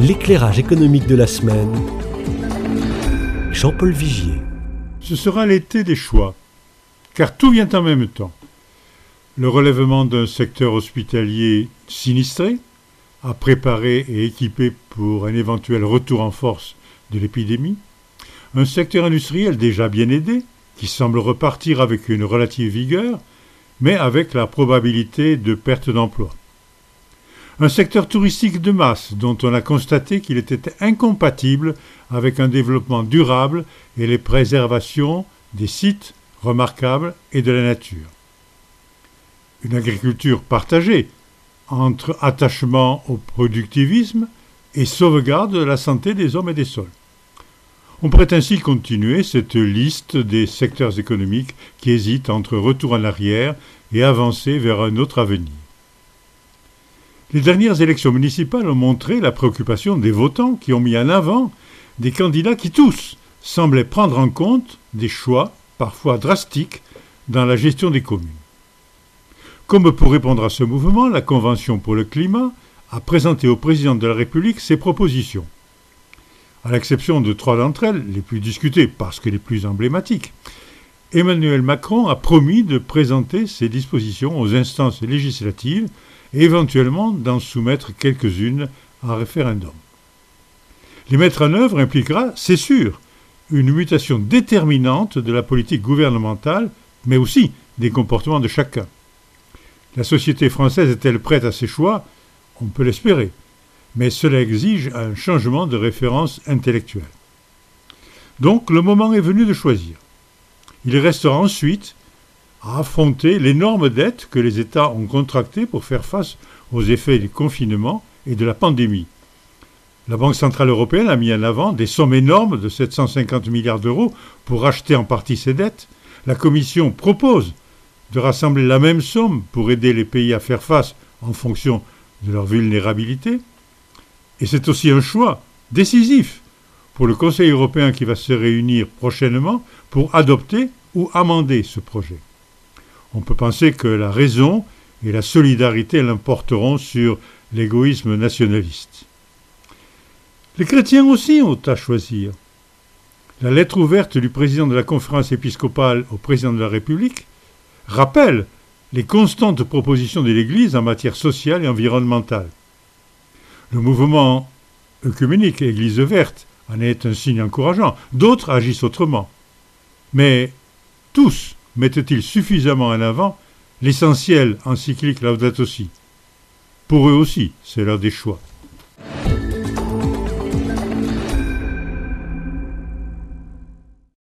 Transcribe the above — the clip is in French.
L'éclairage économique de la semaine. Jean-Paul Vigier. Ce sera l'été des choix, car tout vient en même temps. Le relèvement d'un secteur hospitalier sinistré, à préparer et équiper pour un éventuel retour en force de l'épidémie, un secteur industriel déjà bien aidé, qui semble repartir avec une relative vigueur, mais avec la probabilité de perte d'emploi. Un secteur touristique de masse dont on a constaté qu'il était incompatible avec un développement durable et les préservations des sites remarquables et de la nature. Une agriculture partagée entre attachement au productivisme et sauvegarde de la santé des hommes et des sols. On pourrait ainsi continuer cette liste des secteurs économiques qui hésitent entre retour en arrière et avancer vers un autre avenir. Les dernières élections municipales ont montré la préoccupation des votants qui ont mis en avant des candidats qui tous semblaient prendre en compte des choix, parfois drastiques, dans la gestion des communes. Comme pour répondre à ce mouvement, la Convention pour le climat a présenté au président de la République ses propositions. À l'exception de trois d'entre elles, les plus discutées parce que les plus emblématiques, Emmanuel Macron a promis de présenter ces dispositions aux instances législatives et éventuellement d'en soumettre quelques-unes à référendum. Les mettre en œuvre impliquera, c'est sûr, une mutation déterminante de la politique gouvernementale, mais aussi des comportements de chacun. La société française est-elle prête à ces choix? On peut l'espérer, mais cela exige un changement de référence intellectuelle. Donc le moment est venu de choisir. Il restera ensuite à affronter l'énorme dette que les États ont contractée pour faire face aux effets du confinement et de la pandémie. La Banque centrale européenne a mis en avant des sommes énormes de 750 milliards d'euros pour racheter en partie ces dettes. La Commission propose de rassembler la même somme pour aider les pays à faire face en fonction de leur vulnérabilité. Et c'est aussi un choix décisif pour le Conseil européen qui va se réunir prochainement pour adopter ou amender ce projet. On peut penser que la raison et la solidarité l'emporteront sur l'égoïsme nationaliste. Les chrétiens aussi ont à choisir. La lettre ouverte du président de la conférence épiscopale au président de la République rappelle les constantes propositions de l'Église en matière sociale et environnementale. Le mouvement œcuménique Église verte en est un signe encourageant. D'autres agissent autrement. Mais tous mettent-ils suffisamment en avant l'essentiel encyclique Laudato Si? Pour eux aussi, c'est l'heure des choix.